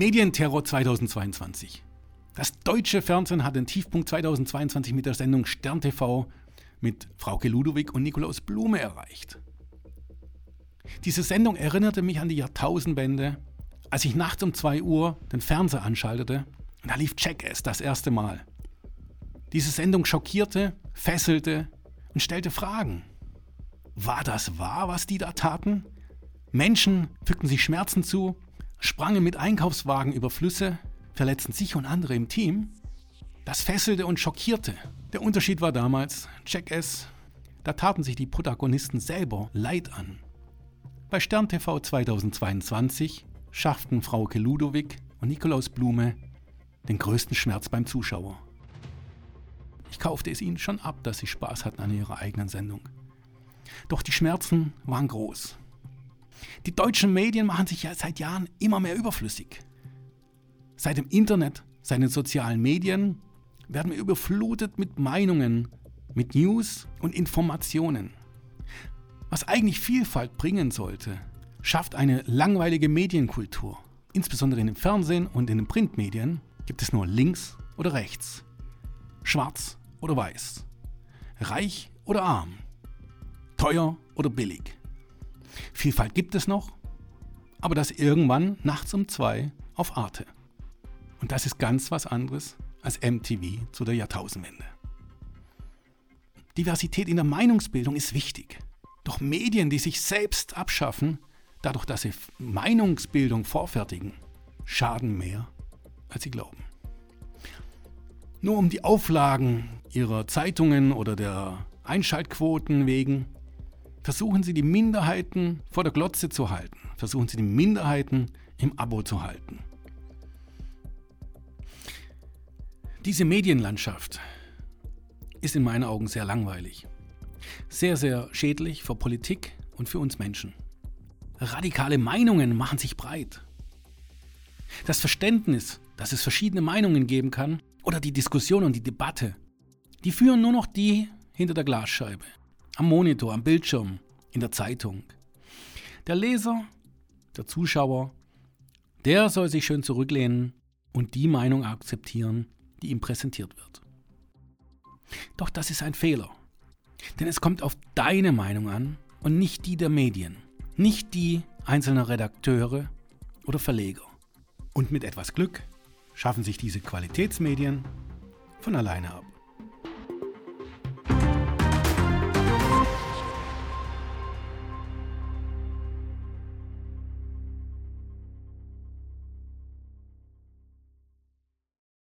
Medienterror 2022. Das deutsche Fernsehen hat den Tiefpunkt 2022 mit der Sendung Stern TV mit Frauke Ludowig und Nikolaus Blume erreicht. Diese Sendung erinnerte mich an die Jahrtausendwende, als ich nachts um 2 Uhr den Fernseher anschaltete und da lief Jackass das erste Mal. Diese Sendung schockierte, fesselte und stellte Fragen. War das wahr, was die da taten? Menschen fügten sich Schmerzen zu, sprangen mit Einkaufswagen über Flüsse, verletzten sich und andere im Team. Das fesselte und schockierte. Der Unterschied war damals, Jackass, da taten sich die Protagonisten selber Leid an. Bei Stern TV 2022 schafften Frauke Ludowig und Nikolaus Blume den größten Schmerz beim Zuschauer. Ich kaufte es ihnen schon ab, dass sie Spaß hatten an ihrer eigenen Sendung. Doch die Schmerzen waren groß. Die deutschen Medien machen sich ja seit Jahren immer mehr überflüssig. Seit dem Internet, seit den sozialen Medien werden wir überflutet mit Meinungen, mit News und Informationen. Was eigentlich Vielfalt bringen sollte, schafft eine langweilige Medienkultur. Insbesondere in dem Fernsehen und in den Printmedien gibt es nur links oder rechts, schwarz oder weiß, reich oder arm, teuer oder billig. Vielfalt gibt es noch, aber das irgendwann nachts um zwei auf Arte. Und das ist ganz was anderes als MTV zu der Jahrtausendwende. Diversität in der Meinungsbildung ist wichtig. Doch Medien, die sich selbst abschaffen, dadurch, dass sie Meinungsbildung vorfertigen, schaden mehr, als sie glauben. Nur um die Auflagen ihrer Zeitungen oder der Einschaltquoten wegen versuchen Sie die Minderheiten vor der Glotze zu halten. Versuchen Sie die Minderheiten im Abo zu halten. Diese Medienlandschaft ist in meinen Augen sehr langweilig. Sehr, sehr schädlich für Politik und für uns Menschen. Radikale Meinungen machen sich breit. Das Verständnis, dass es verschiedene Meinungen geben kann, oder die Diskussion und die Debatte, die führen nur noch die hinter der Glasscheibe am Monitor, am Bildschirm, in der Zeitung. Der Leser, der Zuschauer, der soll sich schön zurücklehnen und die Meinung akzeptieren, die ihm präsentiert wird. Doch das ist ein Fehler. Denn es kommt auf deine Meinung an und nicht die der Medien, nicht die einzelner Redakteure oder Verleger. Und mit etwas Glück schaffen sich diese Qualitätsmedien von alleine ab.